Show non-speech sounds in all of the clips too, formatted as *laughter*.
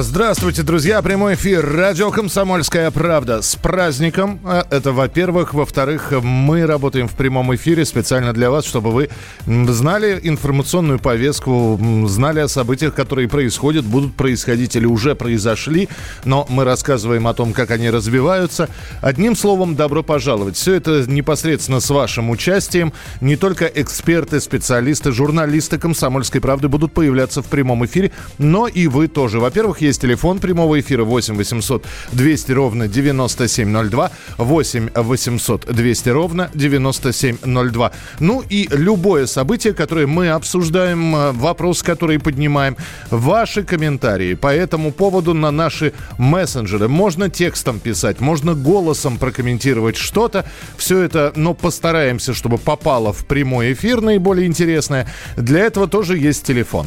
Здравствуйте, друзья. Прямой эфир. Радио «Комсомольская правда». С праздником. А, это, во-первых. Во-вторых, мы работаем в прямом эфире специально для вас, чтобы вы знали информационную повестку, знали о событиях, которые происходят, будут происходить или уже произошли. Но мы рассказываем о том, как они развиваются. Одним словом, добро пожаловать. Все это непосредственно с вашим участием. Не только эксперты, специалисты, журналисты «Комсомольской правды» будут появляться в прямом эфире, но и вы тоже. Во-первых, есть телефон прямого эфира 8 800 200 ровно 9702. 8 800 200 ровно 9702. Ну и любое событие, которое мы обсуждаем, э, вопрос, который поднимаем, ваши комментарии по этому поводу на наши мессенджеры. Можно текстом писать, можно голосом прокомментировать что-то. Все это, но постараемся, чтобы попало в прямой эфир наиболее интересное. Для этого тоже есть телефон.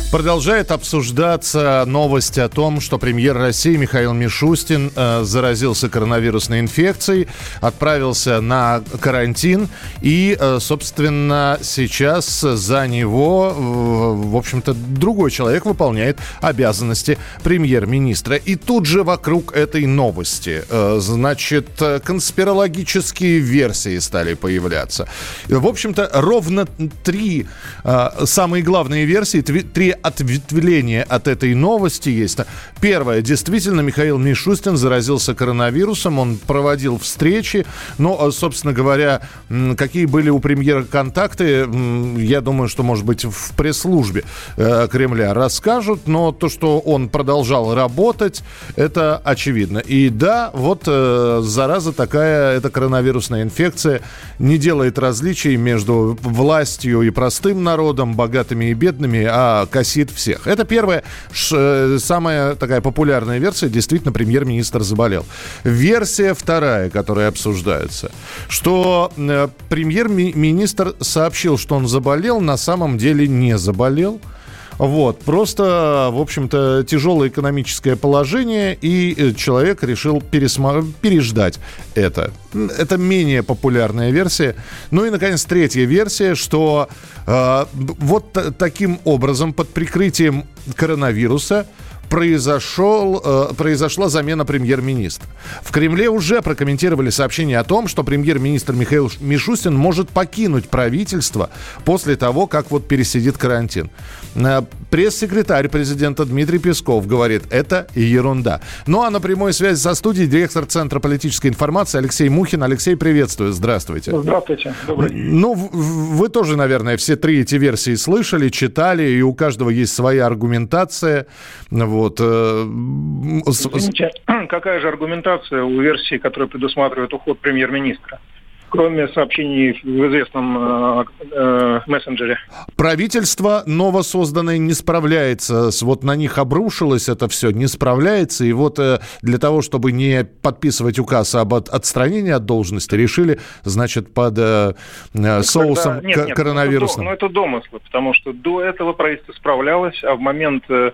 Продолжает обсуждаться новость о том, что премьер России Михаил Мишустин э, заразился коронавирусной инфекцией, отправился на карантин и, э, собственно, сейчас за него, э, в общем-то, другой человек выполняет обязанности премьер-министра. И тут же вокруг этой новости, э, значит, конспирологические версии стали появляться. В общем-то, ровно три э, самые главные версии, три ответвление от этой новости есть. Первое. Действительно, Михаил Мишустин заразился коронавирусом. Он проводил встречи. Но, э, собственно говоря, какие были у премьера контакты, я думаю, что, может быть, в пресс-службе э, Кремля расскажут. Но то, что он продолжал работать, это очевидно. И да, вот э, зараза такая, это коронавирусная инфекция, не делает различий между властью и простым народом, богатыми и бедными, а косит всех. Это первая, ш, самая такая популярная версия. Действительно, премьер-министр заболел. Версия вторая, которая обсуждается, что э, премьер-министр сообщил, что он заболел, на самом деле не заболел. Вот, просто, в общем-то, тяжелое экономическое положение, и э, человек решил пересма- переждать это. Это менее популярная версия. Ну и, наконец, третья версия, что э, вот таким образом, под прикрытием коронавируса, произошел, э, произошла замена премьер-министра. В Кремле уже прокомментировали сообщение о том, что премьер-министр Михаил Мишустин может покинуть правительство после того, как вот пересидит карантин. Э, пресс-секретарь президента Дмитрий Песков говорит, это ерунда. Ну а на прямой связи со студией директор Центра политической информации Алексей Мухин. Алексей, приветствую, здравствуйте. Здравствуйте, добрый день. Ну, вы тоже, наверное, все три эти версии слышали, читали, и у каждого есть своя аргументация. Вот. Вот. Э, Извините, *clears throat* какая же аргументация у версии, которая предусматривает уход премьер-министра? кроме сообщений в известном э, э, мессенджере. Правительство новосозданное не справляется, с, вот на них обрушилось это все, не справляется, и вот э, для того, чтобы не подписывать указ об от, отстранении от должности, решили, значит, под э, э соусом Когда, нет, нет, коронавируса. Ну, это, ну, это домыслы, потому что до этого правительство справлялось, а в момент... Э,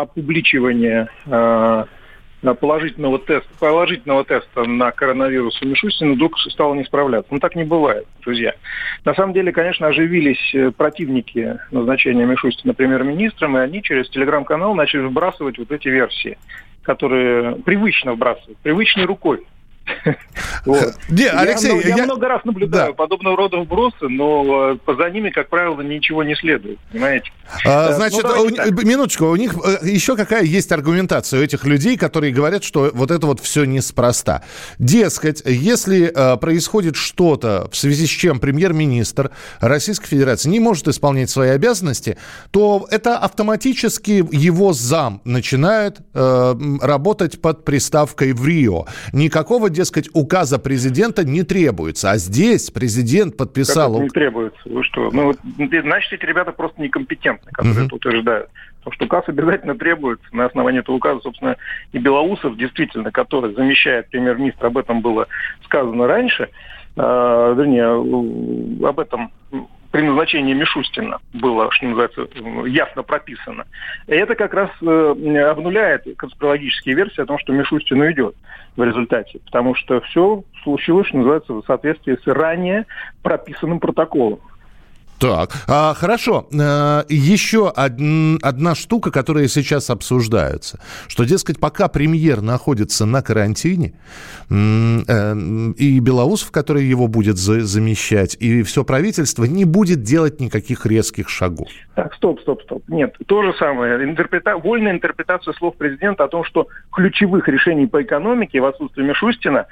опубличивание э, положительного теста, положительного теста на коронавирус у Мишустина вдруг стало не справляться. Ну, так не бывает, друзья. На самом деле, конечно, оживились э, противники назначения Мишустина премьер-министром, и они через телеграм-канал начали вбрасывать вот эти версии, которые привычно вбрасывают, привычной рукой. *laughs* Не, Алексей, я, много раз наблюдаю да. подобного рода вбросы, но э, за ними, как правило, ничего не следует, понимаете? А, э, значит, ну, у, минуточку, у них э, еще какая есть аргументация у этих людей, которые говорят, что вот это вот все неспроста. Дескать, если происходит что-то, в связи с чем премьер-министр Российской Федерации не может исполнять свои обязанности, то это автоматически его зам начинает э, работать под приставкой в Рио. Никакого дескать, указа президента не требуется. А здесь президент подписал... Как не требуется? Вы что? Ну, значит, эти ребята просто некомпетентны, которые uh-huh. утверждают. Потому что указ обязательно требуется. На основании этого указа, собственно, и Белоусов, действительно, который замещает премьер-министра, об этом было сказано раньше, э, вернее, об этом при назначении Мишустина было, что называется, ясно прописано. И это как раз э, обнуляет конспирологические версии о том, что Мишустин уйдет в результате. Потому что все случилось, что называется, в соответствии с ранее прописанным протоколом. Так, а, хорошо. А, еще од, одна штука, которая сейчас обсуждается, что, дескать, пока премьер находится на карантине, э, и Белоусов, который его будет за, замещать, и все правительство не будет делать никаких резких шагов. Так, стоп, стоп, стоп. Нет, то же самое. Интерпрета... Вольная интерпретация слов президента о том, что ключевых решений по экономике в отсутствии Мишустина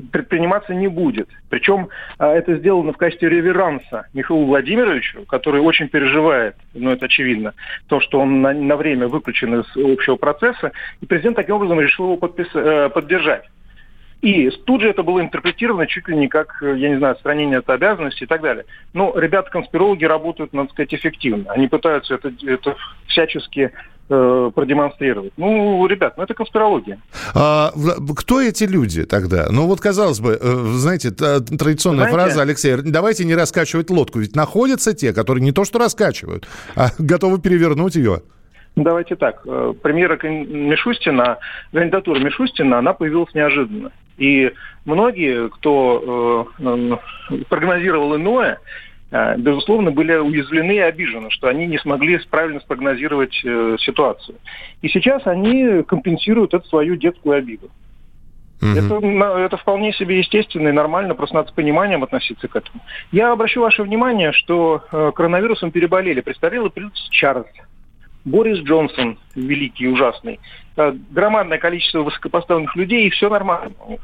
предприниматься не будет. Причем а, это сделано в качестве реверанса Михаилу Владимировичу, который очень переживает, ну это очевидно, то, что он на, на время выключен из общего процесса, и президент таким образом решил его подпис, э, поддержать. И тут же это было интерпретировано чуть ли не как, я не знаю, отстранение от обязанностей и так далее. Но ребята-конспирологи работают, надо сказать, эффективно. Они пытаются это, это всячески э, продемонстрировать. Ну, ребят, ну это конспирология. А, кто эти люди тогда? Ну вот, казалось бы, э, знаете, традиционная знаете, фраза, Алексей, давайте не раскачивать лодку. Ведь находятся те, которые не то что раскачивают, а готовы перевернуть ее. Давайте так. Э, премьера Мишустина, кандидатура Мишустина, она появилась неожиданно. И многие, кто э, прогнозировал иное, безусловно, были уязвлены и обижены, что они не смогли правильно спрогнозировать э, ситуацию. И сейчас они компенсируют эту свою детскую обиду. Это, это вполне себе естественно и нормально, просто надо с пониманием относиться к этому. Я обращу ваше внимание, что э, коронавирусом переболели престарелый принц Чарльз, Борис Джонсон, великий ужасный, э, громадное количество высокопоставленных людей, и все нормально у них.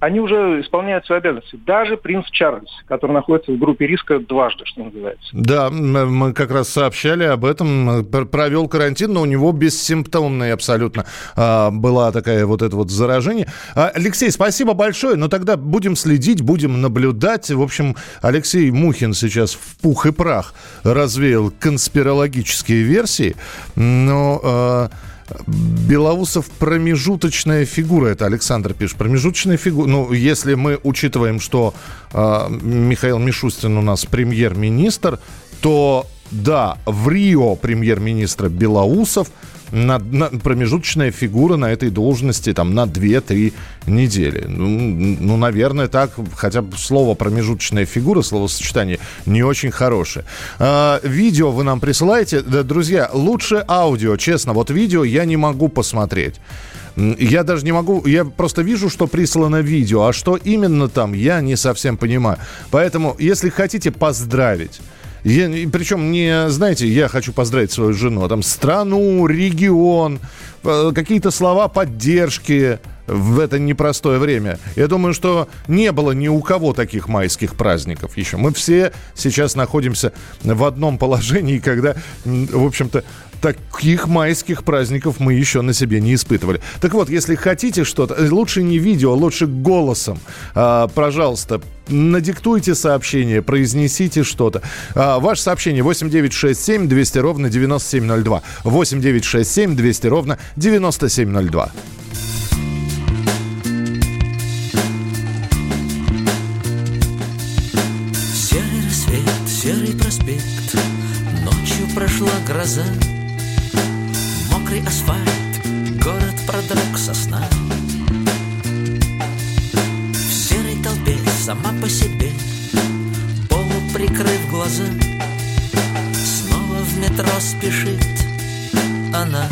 Они уже исполняют свои обязанности. Даже принц Чарльз, который находится в группе риска дважды, что называется. Да, мы как раз сообщали об этом. Провел карантин, но у него бессимптомная абсолютно а, была такая вот это вот заражение. А, Алексей, спасибо большое. Но тогда будем следить, будем наблюдать. В общем, Алексей Мухин сейчас в пух и прах развеял конспирологические версии. Но... Белоусов промежуточная фигура, это Александр пишет. Промежуточная фигура. Ну, если мы учитываем, что э, Михаил Мишустин у нас премьер-министр, то да, в Рио премьер-министра Белоусов – на, на, промежуточная фигура на этой должности там на 2-3 недели. Ну, ну, наверное, так, хотя бы слово промежуточная фигура, словосочетание не очень хорошее. А, видео вы нам присылаете. Да, друзья, лучше аудио, честно, вот видео я не могу посмотреть. Я даже не могу, я просто вижу, что прислано видео, а что именно там, я не совсем понимаю. Поэтому, если хотите поздравить, я, причем не, знаете, я хочу поздравить свою жену, а там страну, регион, э, какие-то слова поддержки в это непростое время. Я думаю, что не было ни у кого таких майских праздников еще. Мы все сейчас находимся в одном положении, *laughs* когда, в общем-то, таких майских праздников мы еще на себе не испытывали. Так вот, если хотите что-то, э, лучше не видео, лучше голосом. А, пожалуйста, надиктуйте сообщение, произнесите что-то. А, ваше сообщение 8967 200 ровно 9702. 8967 200 ровно 9702. Серый рассвет, серый проспект Ночью прошла гроза Мокрый асфальт, город продрог сосна В серой толпе сама по себе Полу прикрыв глаза Снова в метро спешит она.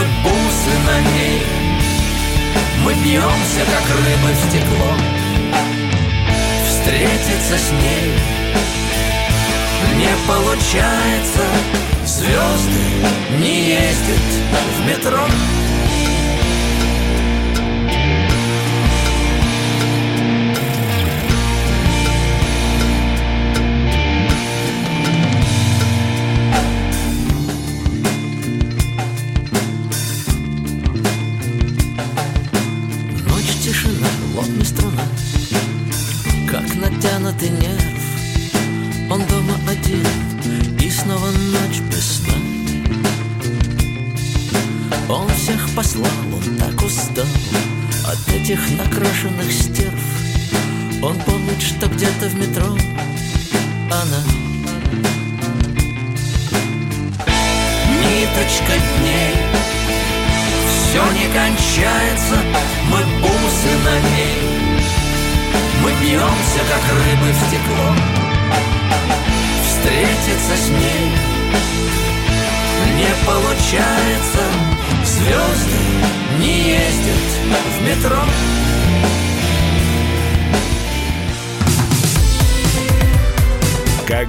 тонут бусы на ней. Мы бьемся, как рыбы в стекло. Встретиться с ней Не получается. Звезды не ездят в метро.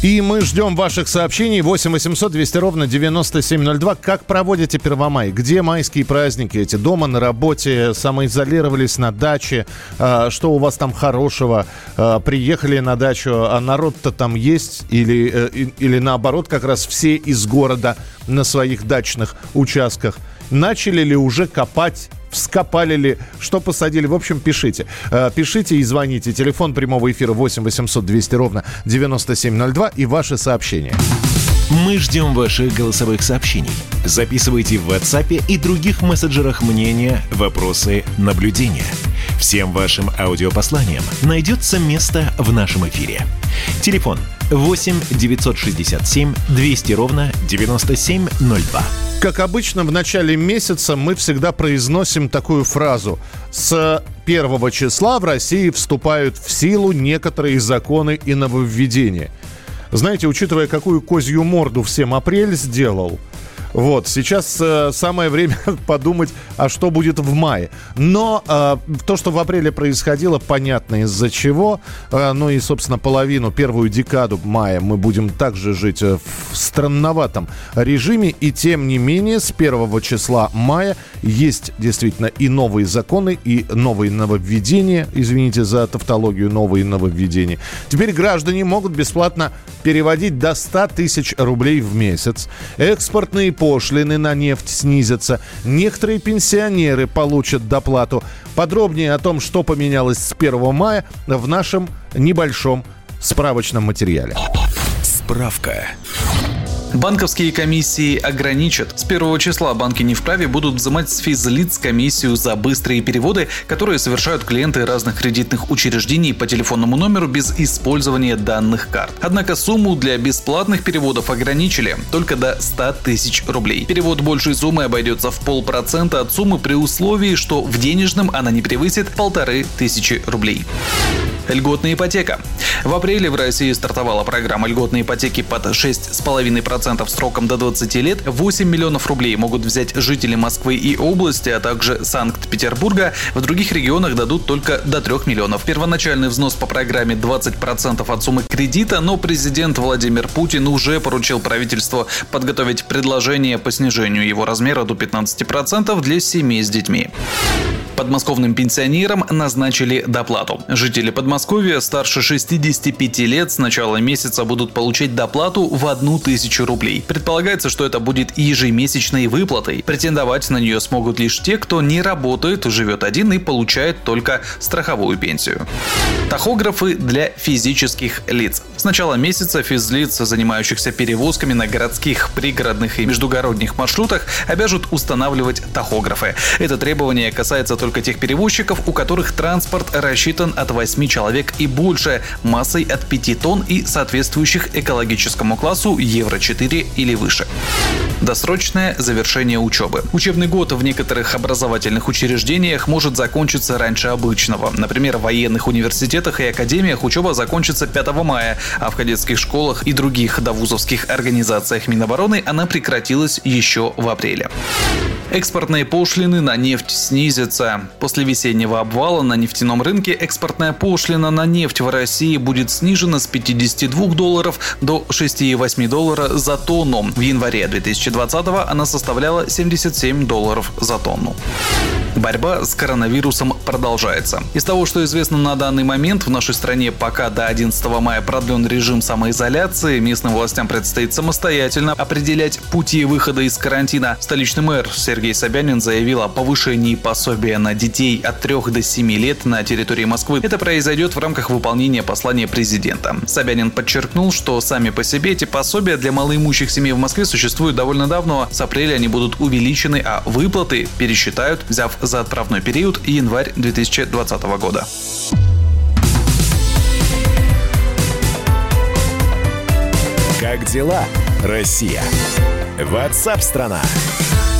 И мы ждем ваших сообщений 8 800 200 ровно 9702. Как проводите Первомай? Где майские праздники эти? Дома, на работе? Самоизолировались на даче? А, что у вас там хорошего? А, приехали на дачу, а народ-то там есть? Или, э, или наоборот, как раз все из города на своих дачных участках? Начали ли уже копать вскопали ли, что посадили. В общем, пишите. Э, пишите и звоните. Телефон прямого эфира 8 800 200 ровно 9702 и ваши сообщения. Мы ждем ваших голосовых сообщений. Записывайте в WhatsApp и других мессенджерах мнения, вопросы, наблюдения. Всем вашим аудиопосланиям найдется место в нашем эфире. Телефон 8 967 200 ровно 9702. Как обычно, в начале месяца мы всегда произносим такую фразу. С первого числа в России вступают в силу некоторые законы и нововведения. Знаете, учитывая, какую козью морду всем апрель сделал – вот, сейчас э, самое время *laughs* подумать, а что будет в мае. Но э, то, что в апреле происходило, понятно из-за чего. Э, ну и, собственно, половину, первую декаду мая мы будем также жить э, в странноватом режиме. И тем не менее, с первого числа мая есть действительно и новые законы, и новые нововведения. Извините за тавтологию, новые нововведения. Теперь граждане могут бесплатно переводить до 100 тысяч рублей в месяц. Экспортные пошлины на нефть снизятся. Некоторые пенсионеры получат доплату. Подробнее о том, что поменялось с 1 мая в нашем небольшом справочном материале. Справка. Банковские комиссии ограничат. С первого числа банки не вправе будут взимать с физлиц комиссию за быстрые переводы, которые совершают клиенты разных кредитных учреждений по телефонному номеру без использования данных карт. Однако сумму для бесплатных переводов ограничили только до 100 тысяч рублей. Перевод большей суммы обойдется в полпроцента от суммы при условии, что в денежном она не превысит полторы тысячи рублей. Льготная ипотека. В апреле в России стартовала программа льготной ипотеки под 6,5% сроком до 20 лет. 8 миллионов рублей могут взять жители Москвы и области, а также Санкт-Петербурга. В других регионах дадут только до 3 миллионов. Первоначальный взнос по программе 20% от суммы кредита, но президент Владимир Путин уже поручил правительству подготовить предложение по снижению его размера до 15% для семей с детьми. Подмосковным пенсионерам назначили доплату. Жители Подмосковья старше 65 лет с начала месяца будут получать доплату в одну тысячу рублей. Предполагается, что это будет ежемесячной выплатой. Претендовать на нее смогут лишь те, кто не работает, живет один и получает только страховую пенсию. Тахографы для физических лиц. С начала месяца физлиц, занимающихся перевозками на городских, пригородных и междугородних маршрутах, обяжут устанавливать тахографы. Это требование касается только только тех перевозчиков, у которых транспорт рассчитан от 8 человек и больше, массой от 5 тонн и соответствующих экологическому классу Евро-4 или выше. Досрочное завершение учебы. Учебный год в некоторых образовательных учреждениях может закончиться раньше обычного. Например, в военных университетах и академиях учеба закончится 5 мая, а в кадетских школах и других довузовских организациях Минобороны она прекратилась еще в апреле. Экспортные пошлины на нефть снизятся. После весеннего обвала на нефтяном рынке экспортная пошлина на нефть в России будет снижена с 52 долларов до 6,8 доллара за тонну. В январе 2020 она составляла 77 долларов за тонну. Борьба с коронавирусом продолжается. Из того, что известно на данный момент, в нашей стране пока до 11 мая продлен режим самоизоляции. Местным властям предстоит самостоятельно определять пути выхода из карантина. Столичный мэр Сергей Собянин заявил о повышении пособия на детей от 3 до 7 лет на территории Москвы. Это произойдет в рамках выполнения послания президента. Собянин подчеркнул, что сами по себе эти пособия для малоимущих семей в Москве существуют довольно давно. С апреля они будут увеличены, а выплаты пересчитают, взяв за отправной период январь 2020 года. Как дела, Россия? Ватсап-страна!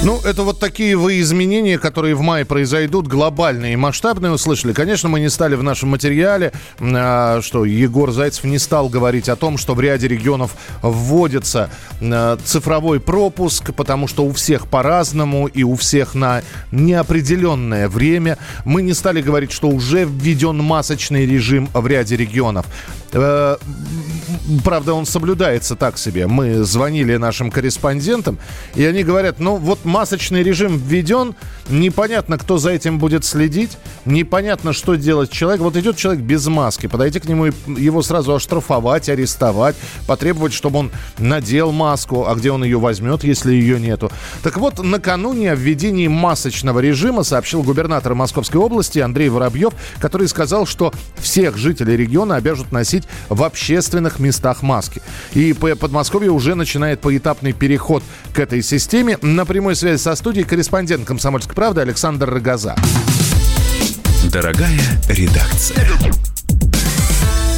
Ну, это вот такие вы изменения, которые в мае произойдут, глобальные и масштабные, услышали. Конечно, мы не стали в нашем материале, э, что Егор Зайцев не стал говорить о том, что в ряде регионов вводится э, цифровой пропуск, потому что у всех по-разному и у всех на неопределенное время. Мы не стали говорить, что уже введен масочный режим в ряде регионов. Э, правда, он соблюдается так себе. Мы звонили нашим корреспондентам, и они говорят, ну вот масочный режим введен, непонятно, кто за этим будет следить, непонятно, что делать человек. Вот идет человек без маски, подойти к нему и его сразу оштрафовать, арестовать, потребовать, чтобы он надел маску, а где он ее возьмет, если ее нету. Так вот, накануне о введении масочного режима сообщил губернатор Московской области Андрей Воробьев, который сказал, что всех жителей региона обяжут носить в общественных местах маски. И Подмосковье уже начинает поэтапный переход к этой системе. На прямой связи со студией корреспондент «Комсомольской правды» Александр Рогоза. Дорогая редакция.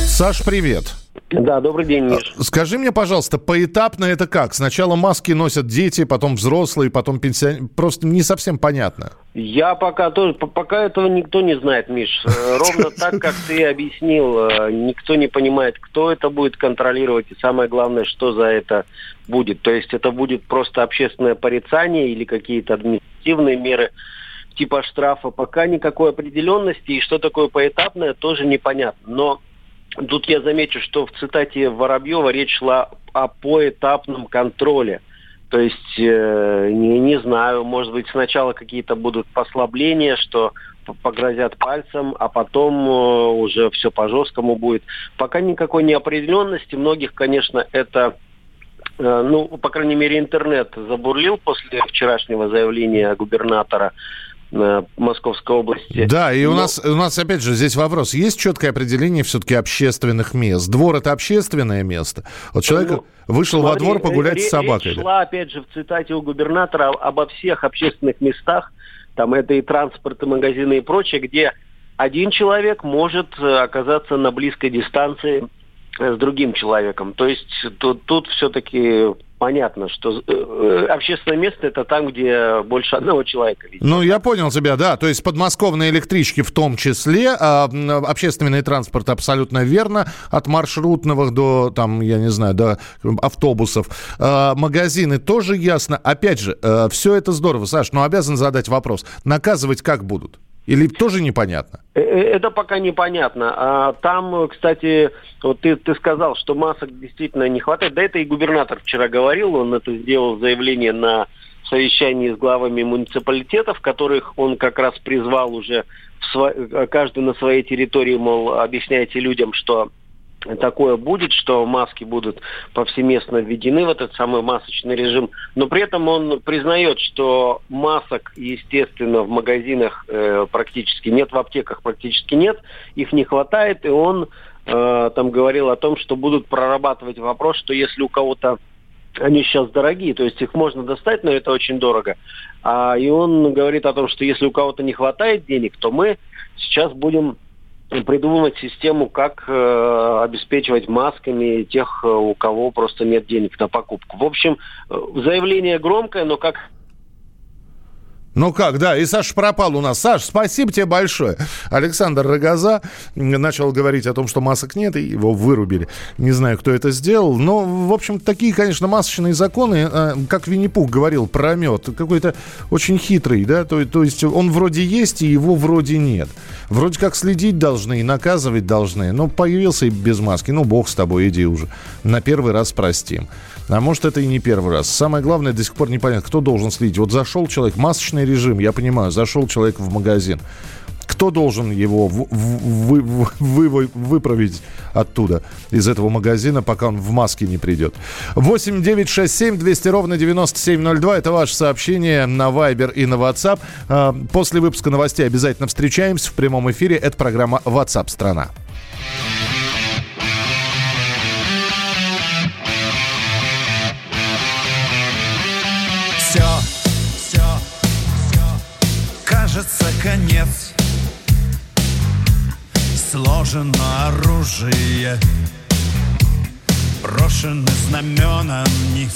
Саш, привет. Да, добрый день, Миш. А, скажи мне, пожалуйста, поэтапно это как? Сначала маски носят дети, потом взрослые, потом пенсионеры. Просто не совсем понятно. Я пока тоже, пока этого никто не знает, Миш. Э, *laughs* ровно так, как ты объяснил, э, никто не понимает, кто это будет контролировать, и самое главное, что за это будет. То есть это будет просто общественное порицание или какие-то административные меры типа штрафа. Пока никакой определенности, и что такое поэтапное, тоже непонятно. Но Тут я замечу, что в цитате Воробьева речь шла о поэтапном контроле. То есть, э, не, не знаю, может быть, сначала какие-то будут послабления, что погрозят пальцем, а потом э, уже все по-жесткому будет. Пока никакой неопределенности. Многих, конечно, это э, ну, по крайней мере, интернет забурлил после вчерашнего заявления губернатора Московской области. Да, и Но... у нас у нас опять же здесь вопрос: есть четкое определение все-таки общественных мест? Двор это общественное место. Вот человек ну, вышел смотри, во двор погулять речь, с собакой. Речь шла опять же в цитате у губернатора обо всех общественных местах, там это и транспорт, и магазины и прочее, где один человек может э, оказаться на близкой дистанции с другим человеком. То есть тут, тут все-таки понятно, что э, общественное место это там, где больше одного человека. Видимо. Ну, я понял тебя, да. То есть подмосковные электрички в том числе, а общественный транспорт абсолютно верно, от маршрутного до, там, я не знаю, до автобусов. А, магазины тоже ясно. Опять же, э, все это здорово, Саш, но обязан задать вопрос. Наказывать как будут? Или тоже непонятно? Э, э, это пока непонятно. А там, кстати, вот ты, ты сказал, что масок действительно не хватает. Да это и губернатор вчера говорил, он это сделал заявление на совещании с главами муниципалитетов, которых он как раз призвал уже сво... каждый на своей территории, мол, объясняйте людям, что такое будет, что маски будут повсеместно введены в этот самый масочный режим. Но при этом он признает, что масок, естественно, в магазинах э, практически нет, в аптеках практически нет, их не хватает, и он э, там говорил о том, что будут прорабатывать вопрос, что если у кого-то они сейчас дорогие, то есть их можно достать, но это очень дорого. А, и он говорит о том, что если у кого-то не хватает денег, то мы сейчас будем придумывать систему, как э, обеспечивать масками тех, э, у кого просто нет денег на покупку. В общем, э, заявление громкое, но как ну как, да, и Саша пропал у нас. Саш, спасибо тебе большое. Александр Рогоза начал говорить о том, что масок нет, и его вырубили. Не знаю, кто это сделал. Но, в общем, такие, конечно, масочные законы, э, как Винни-Пух говорил про мед, какой-то очень хитрый, да, то, то есть он вроде есть, и его вроде нет. Вроде как следить должны и наказывать должны. Но появился и без маски, ну бог с тобой, иди уже. На первый раз простим. А может, это и не первый раз. Самое главное, до сих пор непонятно, кто должен следить. Вот зашел человек, масочный режим, я понимаю, зашел человек в магазин. Кто должен его вы, вы, вы, выправить оттуда, из этого магазина, пока он в маске не придет? 8 9 6 7 200 ровно 9702. Это ваше сообщение на Viber и на WhatsApp. А, после выпуска новостей обязательно встречаемся в прямом эфире. Это программа WhatsApp страна. Сложено оружие. Брошены знамена вниз.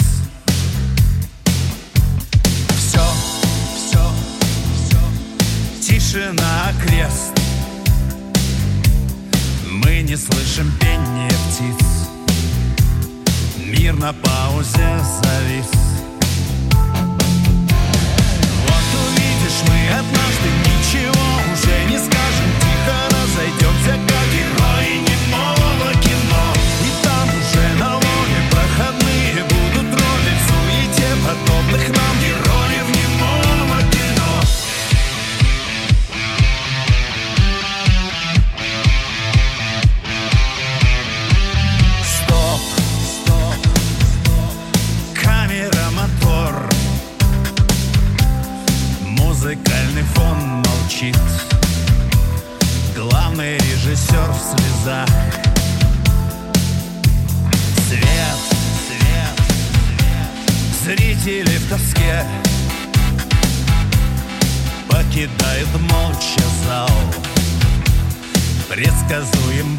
Все, все, все Тишина крест Мы не слышим пения птиц. Мир на паузе завис. Мы однажды ничего уже не скажем в слезах Свет, свет, свет. Зрители в тоске. Покидают молча зал. Предсказуем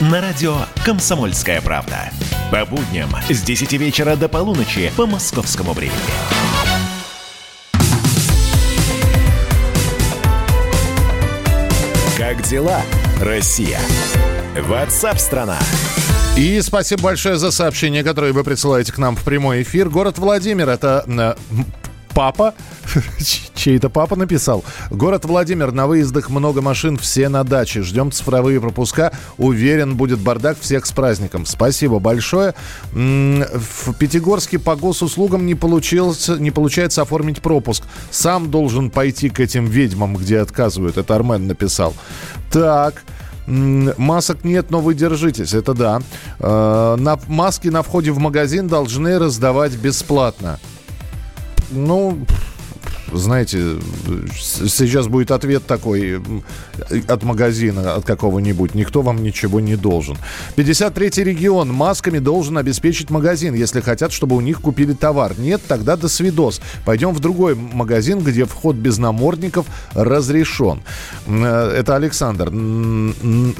На радио «Комсомольская правда». По будням с 10 вечера до полуночи по московскому времени. Как дела, Россия? Ватсап-страна! И спасибо большое за сообщение, которое вы присылаете к нам в прямой эфир. Город Владимир, это э, папа, *laughs* чей-то папа написал. Город Владимир, на выездах много машин, все на даче. Ждем цифровые пропуска. Уверен, будет бардак. Всех с праздником. Спасибо большое. В Пятигорске по госуслугам не, получилось, не получается оформить пропуск. Сам должен пойти к этим ведьмам, где отказывают. Это Армен написал. Так. Масок нет, но вы держитесь, это да. Э, на, маски на входе в магазин должны раздавать бесплатно. Ну, знаете, сейчас будет ответ такой от магазина, от какого-нибудь. Никто вам ничего не должен. 53-й регион масками должен обеспечить магазин, если хотят, чтобы у них купили товар. Нет, тогда до свидос. Пойдем в другой магазин, где вход без намордников разрешен. Э, это Александр.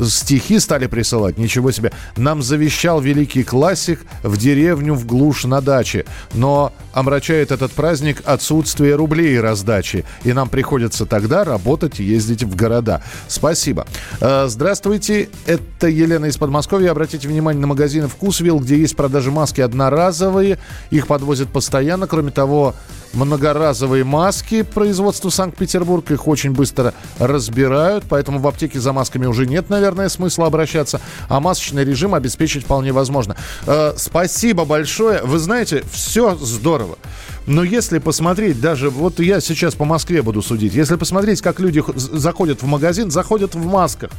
Стихи стали присылать. Ничего себе. Нам завещал великий классик в деревню в глушь на даче. Но омрачает этот праздник отсутствие рублей раздачи. И нам приходится тогда работать и ездить в города. Спасибо. Э, здравствуйте, это Елена из Подмосковья. Обратите внимание на магазины «Вкусвилл», где есть продажи маски одноразовые. Их подвозят постоянно. Кроме того, многоразовые маски производства Санкт-Петербург. Их очень быстро разбирают, поэтому в аптеке за масками уже нет, наверное, смысла обращаться. А масочный режим обеспечить вполне возможно. Э, спасибо большое. Вы знаете, все здорово. Но если посмотреть, даже вот я сейчас по Москве буду судить, если посмотреть, как люди заходят в магазин, заходят в масках,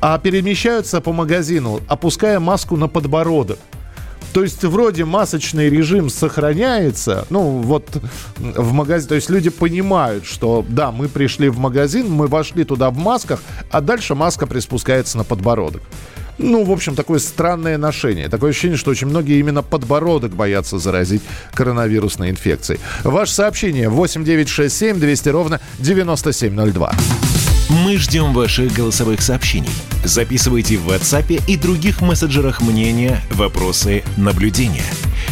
а перемещаются по магазину, опуская маску на подбородок. То есть вроде масочный режим сохраняется, ну вот в магазин, то есть люди понимают, что да, мы пришли в магазин, мы вошли туда в масках, а дальше маска приспускается на подбородок. Ну, в общем, такое странное ношение. Такое ощущение, что очень многие именно подбородок боятся заразить коронавирусной инфекцией. Ваше сообщение 8967 200 ровно 9702. Мы ждем ваших голосовых сообщений. Записывайте в WhatsApp и других мессенджерах мнения, вопросы, наблюдения.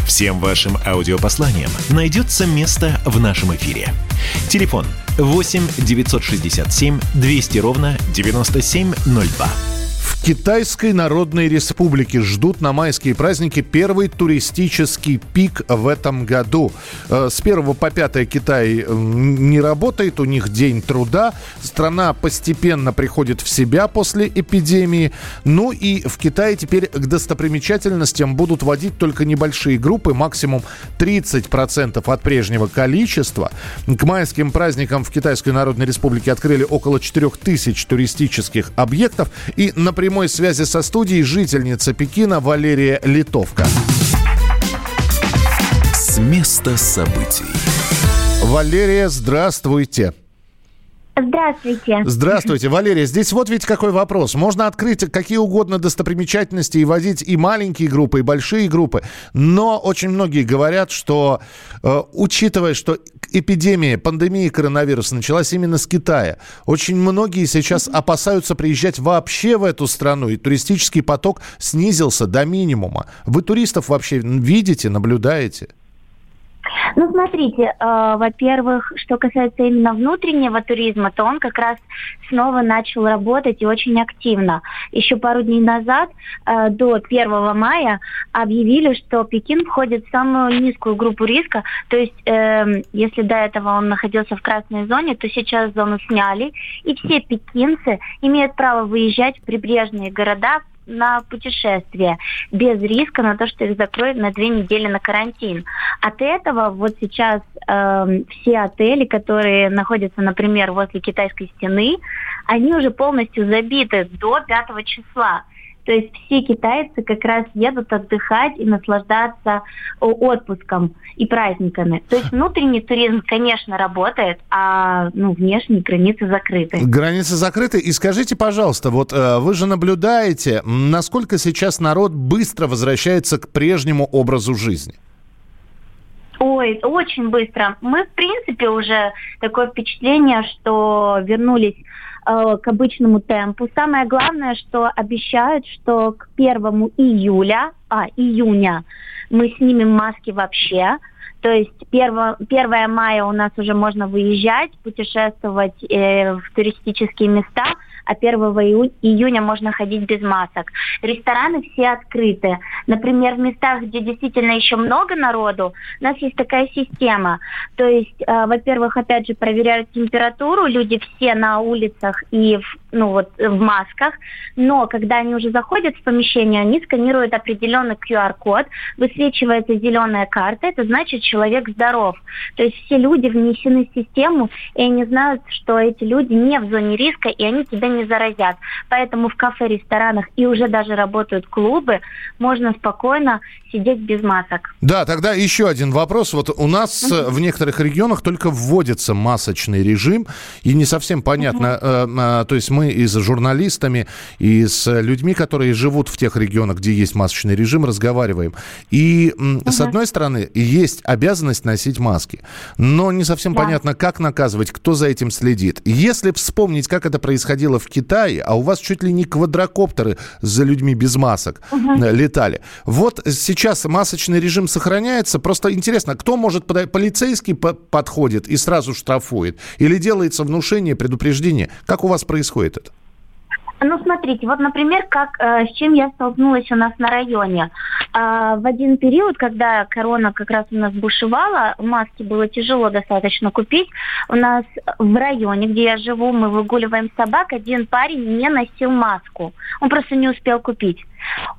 Всем вашим аудиопосланиям найдется место в нашем эфире. Телефон 8 967 200 ровно 9702. Китайской Народной Республике ждут на майские праздники первый туристический пик в этом году. Э, с 1 по 5 Китай не работает, у них день труда. Страна постепенно приходит в себя после эпидемии. Ну и в Китае теперь к достопримечательностям будут водить только небольшие группы, максимум 30% от прежнего количества. К майским праздникам в Китайской Народной Республике открыли около 4000 туристических объектов. И на прямой связи со студией жительница Пекина Валерия Литовка. С места событий. Валерия, здравствуйте. Здравствуйте. Здравствуйте, Валерия. Здесь вот ведь какой вопрос. Можно открыть какие угодно достопримечательности и водить и маленькие группы, и большие группы. Но очень многие говорят, что, э, учитывая, что эпидемия, пандемия коронавируса началась именно с Китая, очень многие сейчас опасаются приезжать вообще в эту страну, и туристический поток снизился до минимума. Вы туристов вообще видите, наблюдаете? Ну, смотрите, э, во-первых, что касается именно внутреннего туризма, то он как раз снова начал работать и очень активно. Еще пару дней назад, э, до 1 мая, объявили, что Пекин входит в самую низкую группу риска. То есть, э, если до этого он находился в красной зоне, то сейчас зону сняли, и все пекинцы имеют право выезжать в прибрежные города на путешествие без риска на то, что их закроют на две недели на карантин. От этого вот сейчас э, все отели, которые находятся, например, возле китайской стены, они уже полностью забиты до 5 числа. То есть все китайцы как раз едут отдыхать и наслаждаться отпуском и праздниками. То есть внутренний туризм, конечно, работает, а ну, внешние границы закрыты. Границы закрыты. И скажите, пожалуйста, вот э, вы же наблюдаете, насколько сейчас народ быстро возвращается к прежнему образу жизни? Ой, очень быстро. Мы, в принципе, уже такое впечатление, что вернулись Э, к обычному темпу. Самое главное, что обещают, что к первому июля, а, июня мы снимем маски вообще. То есть 1, 1 мая у нас уже можно выезжать, путешествовать э, в туристические места – а 1 июня можно ходить без масок. Рестораны все открыты. Например, в местах, где действительно еще много народу, у нас есть такая система. То есть, э, во-первых, опять же, проверяют температуру, люди все на улицах и в ну вот в масках, но когда они уже заходят в помещение, они сканируют определенный QR-код, высвечивается зеленая карта, это значит человек здоров. То есть все люди внесены в систему, и они знают, что эти люди не в зоне риска, и они тебя не заразят. Поэтому в кафе, ресторанах и уже даже работают клубы, можно спокойно сидеть без масок. Да, тогда еще один вопрос. Вот у нас uh-huh. в некоторых регионах только вводится масочный режим, и не совсем понятно, uh-huh. э, э, то есть мы и с журналистами, и с людьми, которые живут в тех регионах, где есть масочный режим, разговариваем. И uh-huh. с одной стороны, есть обязанность носить маски, но не совсем да. понятно, как наказывать, кто за этим следит. Если вспомнить, как это происходило в Китае, а у вас чуть ли не квадрокоптеры за людьми без масок uh-huh. летали. Вот сейчас сейчас масочный режим сохраняется. Просто интересно, кто может подать? Полицейский подходит и сразу штрафует? Или делается внушение, предупреждение? Как у вас происходит это? Ну, смотрите, вот, например, как э, с чем я столкнулась у нас на районе. Э, в один период, когда корона как раз у нас бушевала, маски было тяжело достаточно купить. У нас в районе, где я живу, мы выгуливаем собак, один парень не носил маску. Он просто не успел купить.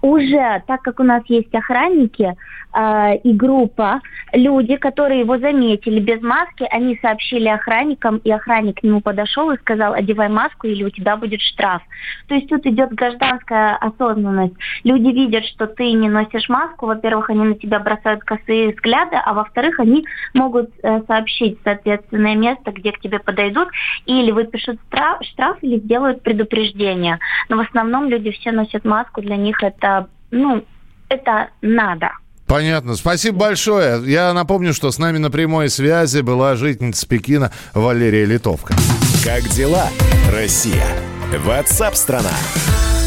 Уже, так как у нас есть охранники э, и группа, люди, которые его заметили без маски, они сообщили охранникам, и охранник к нему подошел и сказал, одевай маску, или у тебя будет штраф. То есть тут идет гражданская осознанность. Люди видят, что ты не носишь маску, во-первых, они на тебя бросают косые взгляды, а во-вторых, они могут э, сообщить соответственное место, где к тебе подойдут, или выпишут штраф, или сделают предупреждение. Но в основном люди все носят маску, для них них это, ну, это надо. Понятно. Спасибо большое. Я напомню, что с нами на прямой связи была жительница Пекина Валерия Литовка. Как дела, Россия? Ватсап-страна!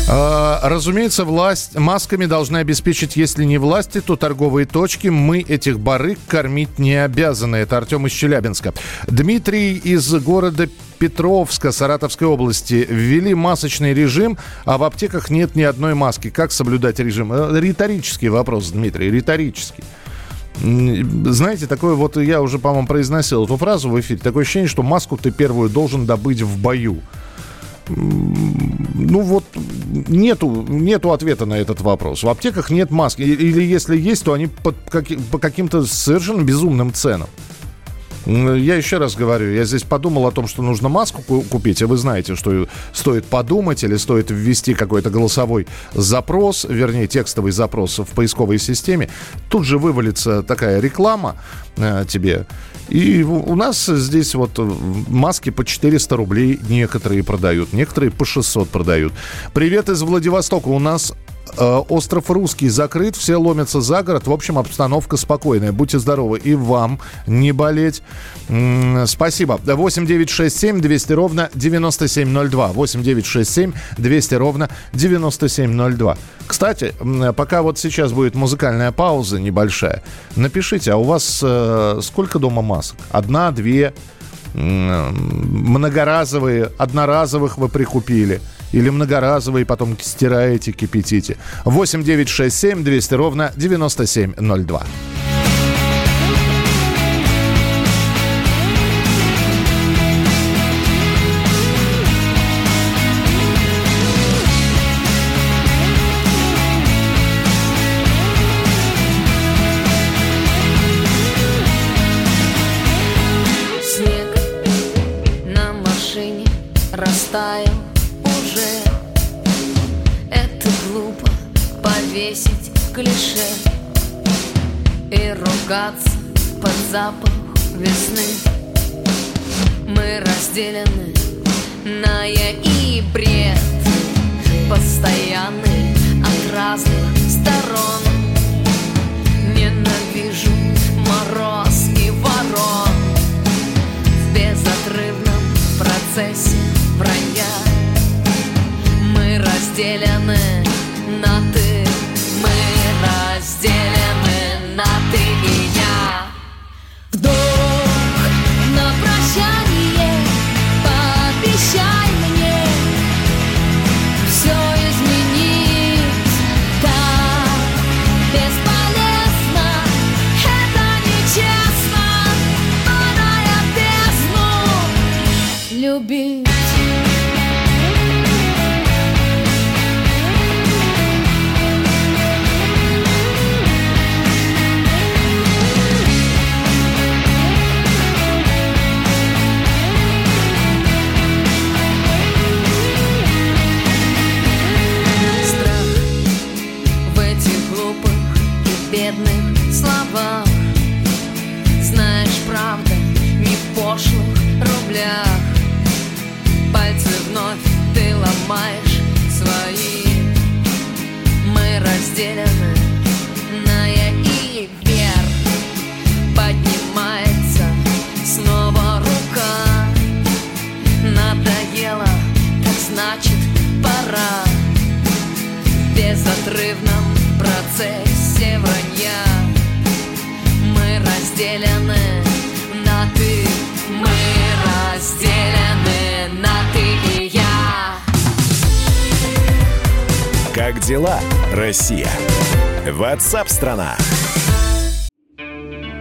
А, разумеется, власть масками должны обеспечить, если не власти, то торговые точки. Мы этих барыг кормить не обязаны. Это Артем из Челябинска. Дмитрий из города Петровска Саратовской области ввели масочный режим, а в аптеках нет ни одной маски. Как соблюдать режим? Э, риторический вопрос, Дмитрий, риторический. Знаете, такое вот я уже, по-моему, произносил эту фразу в эфире. Такое ощущение, что маску ты первую должен добыть в бою ну вот нету, нету ответа на этот вопрос. В аптеках нет маски. Или если есть, то они по, по каким-то совершенно безумным ценам. Я еще раз говорю, я здесь подумал о том, что нужно маску купить, а вы знаете, что стоит подумать или стоит ввести какой-то голосовой запрос, вернее, текстовый запрос в поисковой системе. Тут же вывалится такая реклама э, тебе. И у нас здесь вот маски по 400 рублей некоторые продают, некоторые по 600 продают. Привет из Владивостока. У нас Э, остров Русский закрыт, все ломятся за город. В общем, обстановка спокойная. Будьте здоровы. И вам не болеть. Спасибо. 8 9 6 7 200 ровно 9702. 8 9 6 7 200 ровно 9702. Кстати, пока вот сейчас будет музыкальная пауза небольшая, напишите, а у вас э, сколько дома масок? Одна, две, многоразовые, одноразовых вы прикупили – или многоразовые, потом стираете, кипятите. 8 9 6 7 200 ровно 9702. Разделены на я и бред. Постоянный от разных сторон. Ненавижу мороз и ворон. В безотрывном процессе вранья. Мы разделены Ватсап-страна!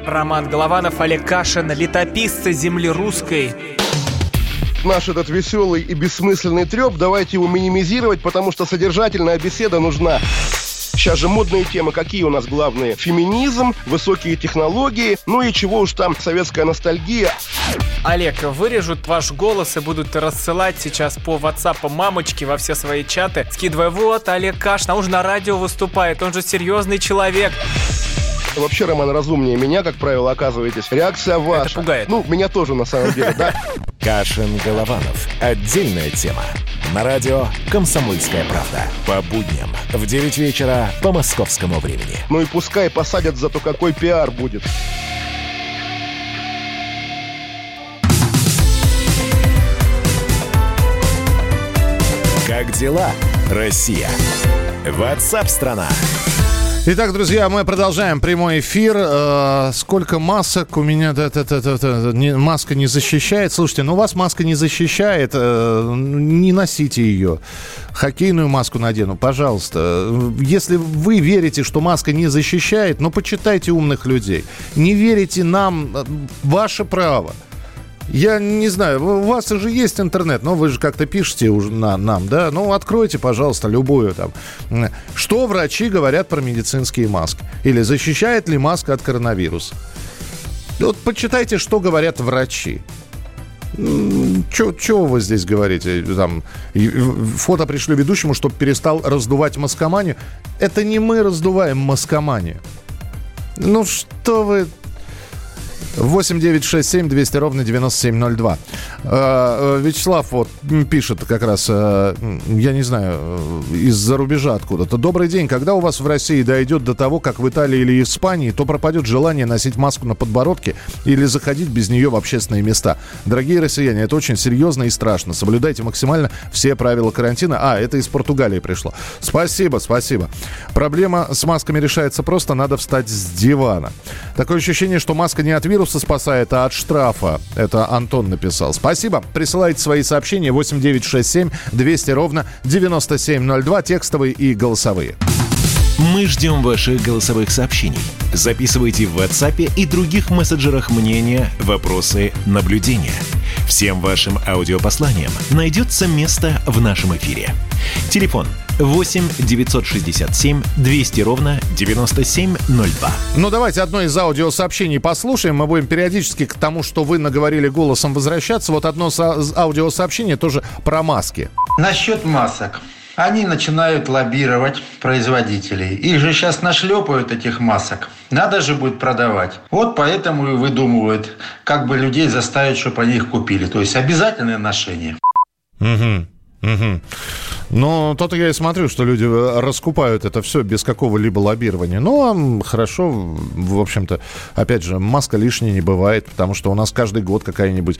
Роман Голованов, Олег Кашин, летописцы земли русской. Наш этот веселый и бессмысленный треп, давайте его минимизировать, потому что содержательная беседа нужна. Сейчас же модные темы какие у нас главные? Феминизм, высокие технологии, ну и чего уж там, советская ностальгия. Олег, вырежут ваш голос и будут рассылать сейчас по WhatsApp мамочки во все свои чаты, скидывая, вот, Олег Кашин, а он же на радио выступает, он же серьезный человек. Вообще, Роман, разумнее меня, как правило, оказываетесь. Реакция ваша. Это пугает. Ну, меня тоже, на самом деле, да. Кашин-Голованов. Отдельная тема. На радио «Комсомольская правда». По будням в 9 вечера по московскому времени. Ну и пускай посадят, зато какой пиар будет. Как дела, Россия? Ватсап-страна! Итак, друзья, мы продолжаем прямой эфир. Э, сколько масок у меня маска не защищает? Слушайте, ну вас маска не защищает, э, не носите ее. Хоккейную маску надену, пожалуйста. Если вы верите, что маска не защищает, ну почитайте умных людей. Не верите нам, э, ваше право. Я не знаю, у вас же есть интернет, но вы же как-то пишете уже на, нам, да? Ну, откройте, пожалуйста, любую там. Что врачи говорят про медицинские маски? Или защищает ли маска от коронавируса? Вот почитайте, что говорят врачи. Чего вы здесь говорите? Там, фото пришлю ведущему, чтобы перестал раздувать маскоманию. Это не мы раздуваем маскоманию. Ну что вы 8 9 6 7 200 ровно 9702. Э, Вячеслав вот пишет как раз, э, я не знаю, э, из-за рубежа откуда-то. Добрый день. Когда у вас в России дойдет до того, как в Италии или Испании, то пропадет желание носить маску на подбородке или заходить без нее в общественные места. Дорогие россияне, это очень серьезно и страшно. Соблюдайте максимально все правила карантина. А, это из Португалии пришло. Спасибо, спасибо. Проблема с масками решается просто, надо встать с дивана. Такое ощущение, что маска не от вируса спасает, а от штрафа. Это Антон написал. Спасибо. Присылайте свои сообщения 8967 200 ровно 9702, текстовые и голосовые. Мы ждем ваших голосовых сообщений. Записывайте в WhatsApp и других мессенджерах мнения, вопросы, наблюдения. Всем вашим аудиопосланиям найдется место в нашем эфире. Телефон 8 967 200 ровно 9702. Ну, давайте одно из аудиосообщений послушаем. Мы будем периодически к тому, что вы наговорили голосом возвращаться. Вот одно со- аудиосообщение тоже про маски. Насчет масок. Они начинают лоббировать производителей. Их же сейчас нашлепают, этих масок. Надо же будет продавать. Вот поэтому и выдумывают, как бы людей заставить, чтобы они их купили. То есть обязательное ношение. Угу. Угу. Но то-то я и смотрю, что люди раскупают это все без какого-либо лоббирования. Ну, а хорошо, в общем-то, опять же, маска лишней не бывает, потому что у нас каждый год какая-нибудь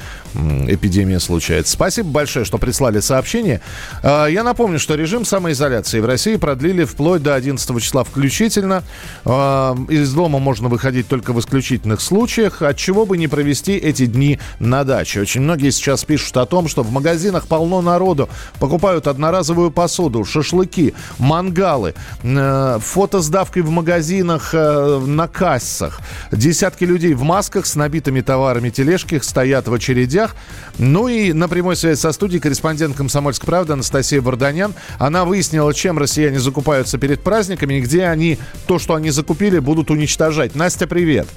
эпидемия случается. Спасибо большое, что прислали сообщение. А, я напомню, что режим самоизоляции в России продлили вплоть до 11 числа включительно. А, из дома можно выходить только в исключительных случаях, от чего бы не провести эти дни на даче. Очень многие сейчас пишут о том, что в магазинах полно народу, покупают одноразовую посуду, шашлыки, мангалы, э, фото с давкой в магазинах, э, на кассах. Десятки людей в масках с набитыми товарами тележки стоят в очередях. Ну и на прямой связи со студией корреспондент «Комсомольской правды» Анастасия Варданян. Она выяснила, чем россияне закупаются перед праздниками и где они то, что они закупили, будут уничтожать. Настя, привет.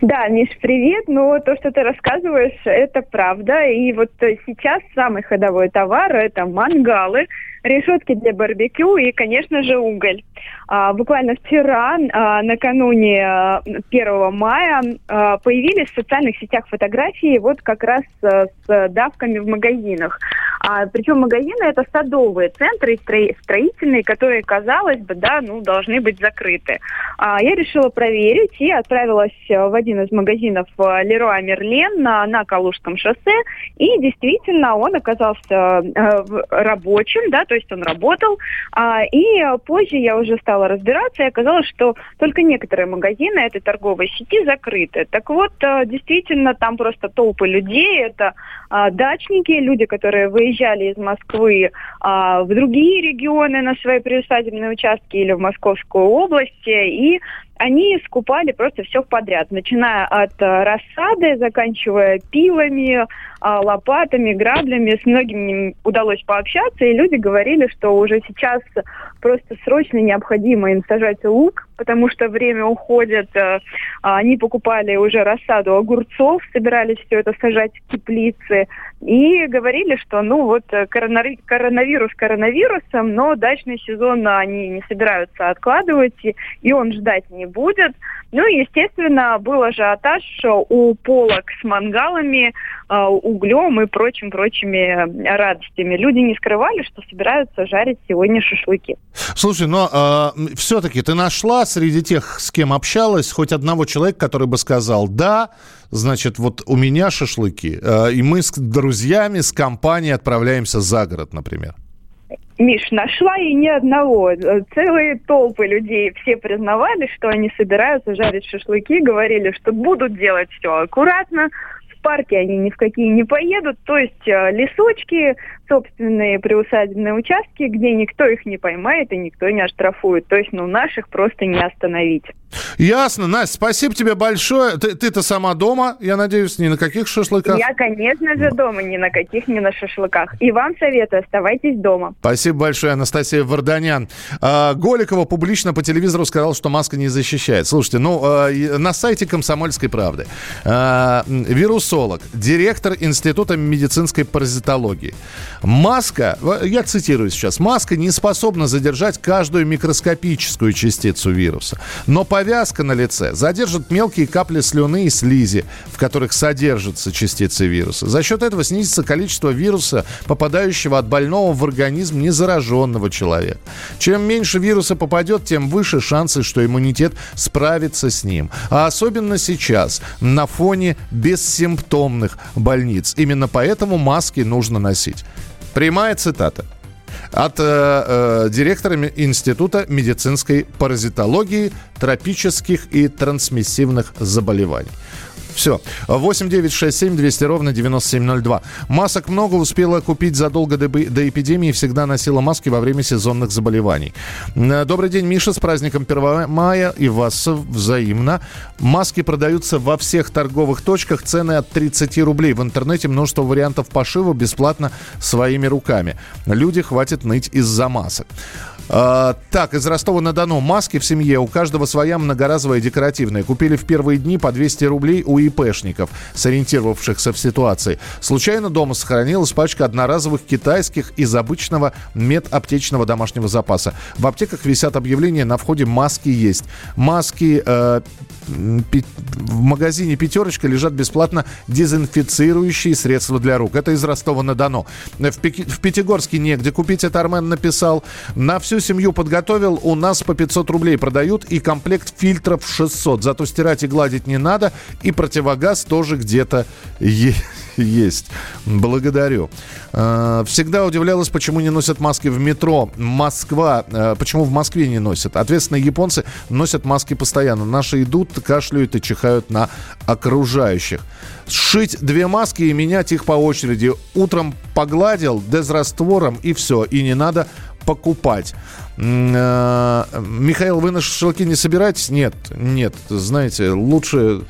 Да, Миш, привет. Ну, то, что ты рассказываешь, это правда. И вот сейчас самый ходовой товар – это мангалы, решетки для барбекю и, конечно же, уголь. А, буквально вчера, а, накануне а, 1 мая, а, появились в социальных сетях фотографии вот как раз а, с давками в магазинах. Причем магазины это садовые центры строи- строительные, которые, казалось бы, да, ну, должны быть закрыты. Я решила проверить и отправилась э, в один из магазинов э, Леруа Мерлен на, на Калужском шоссе. И действительно, он оказался э, рабочим, да, то есть он работал. И э, позже я уже стала разбираться, и оказалось, что только некоторые магазины этой торговой сети закрыты. Так вот, э, действительно, там просто толпы людей, это а, дачники, люди, которые выезжали из Москвы а, в другие регионы на свои приусадебные участки или в Московскую область, и они скупали просто все подряд, начиная от э, рассады, заканчивая пилами, а, лопатами, граблями. С многими им удалось пообщаться, и люди говорили, что уже сейчас просто срочно необходимо им сажать лук, потому что время уходит. э, а, Они покупали уже рассаду огурцов, собирались все это сажать в теплицы, и говорили, что ну вот э, коронавирус коронавирусом, но дачный сезон они не собираются откладывать, и, он ждать не будет. Ну и, естественно, был ажиотаж у полок с мангалами, э, углем и прочим-прочими радостями. Люди не скрывали, что собираются жарить сегодня шашлыки. Слушай, но все-таки ты нашла среди тех, с кем общалась, хоть одного человека, который бы сказал, да, значит, вот у меня шашлыки, э, и мы с друзьями, с компанией отправляемся за город, например. Миш, нашла и ни одного. Э, Целые толпы людей все признавали, что они собираются жарить шашлыки, говорили, что будут делать все аккуратно, в парке они ни в какие не поедут, то есть э, лесочки, собственные приусадебные участки, где никто их не поймает и никто не оштрафует. То есть, ну, наших просто не остановить. Ясно, Настя, спасибо тебе большое. Ты- Ты-то сама дома, я надеюсь, ни на каких шашлыках? Я, конечно же, дома, ни на каких, ни на шашлыках. И вам советую, оставайтесь дома. Спасибо большое, Анастасия Варданян. А, Голикова публично по телевизору сказал, что маска не защищает. Слушайте, ну, а, на сайте «Комсомольской правды» а, м, вирусолог, директор Института медицинской паразитологии. Маска, я цитирую сейчас, маска не способна задержать каждую микроскопическую частицу вируса. Но повязка на лице задержит мелкие капли слюны и слизи, в которых содержатся частицы вируса. За счет этого снизится количество вируса, попадающего от больного в организм незараженного человека. Чем меньше вируса попадет, тем выше шансы, что иммунитет справится с ним. А особенно сейчас, на фоне бессимптомных больниц. Именно поэтому маски нужно носить. Прямая цитата от э, э, директора Института медицинской паразитологии, тропических и трансмиссивных заболеваний. Все. 8 9 6 7 200 ровно 9702. Масок много успела купить задолго до, до эпидемии. Всегда носила маски во время сезонных заболеваний. Э, Добрый день, Миша. С праздником 1 мая. И вас взаимно. Маски продаются во всех торговых точках. Цены от 30 рублей. В интернете множество вариантов пошива бесплатно своими руками. Люди хватит ныть из-за масок. А, так, из Ростова-на-Дону. Маски в семье. У каждого своя многоразовая декоративная. Купили в первые дни по 200 рублей у ИПшников, сориентировавшихся в ситуации. Случайно дома сохранилась пачка одноразовых китайских из обычного медаптечного домашнего запаса. В аптеках висят объявления, на входе маски есть. Маски э, в магазине «Пятерочка» лежат бесплатно дезинфицирующие средства для рук. Это из Ростова-на-Дону. В, Пеки- в Пятигорске негде купить, это Армен написал. На всю семью подготовил, у нас по 500 рублей продают и комплект фильтров 600. Зато стирать и гладить не надо, и противогаз тоже где-то е- есть. Благодарю. Э, Всегда удивлялась, почему не носят маски в метро. Москва. э, Почему в Москве не носят? Ответственные японцы носят маски постоянно. Наши идут, кашляют и чихают на окружающих. Сшить две маски и менять их по очереди. Утром погладил дезраствором и все. И не надо покупать. Э, Михаил, вы на шашлыки не собираетесь? Нет, нет. Знаете, лучше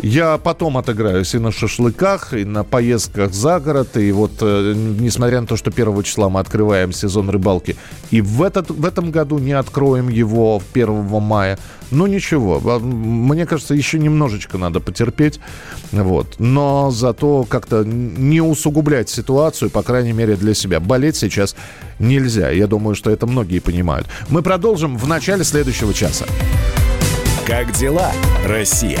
Я потом отыграюсь и на шашлыках, и на поездках за город. И вот, э, несмотря на то, что 1 числа мы открываем сезон рыбалки, и в, этот, в этом году не откроем его 1 мая. Ну ничего, а, мне кажется, еще немножечко надо потерпеть. Вот. Но зато как-то не усугублять ситуацию, по крайней мере, для себя. Болеть сейчас нельзя. Я думаю, что это многие понимают. Мы продолжим в начале следующего часа. Как дела, Россия?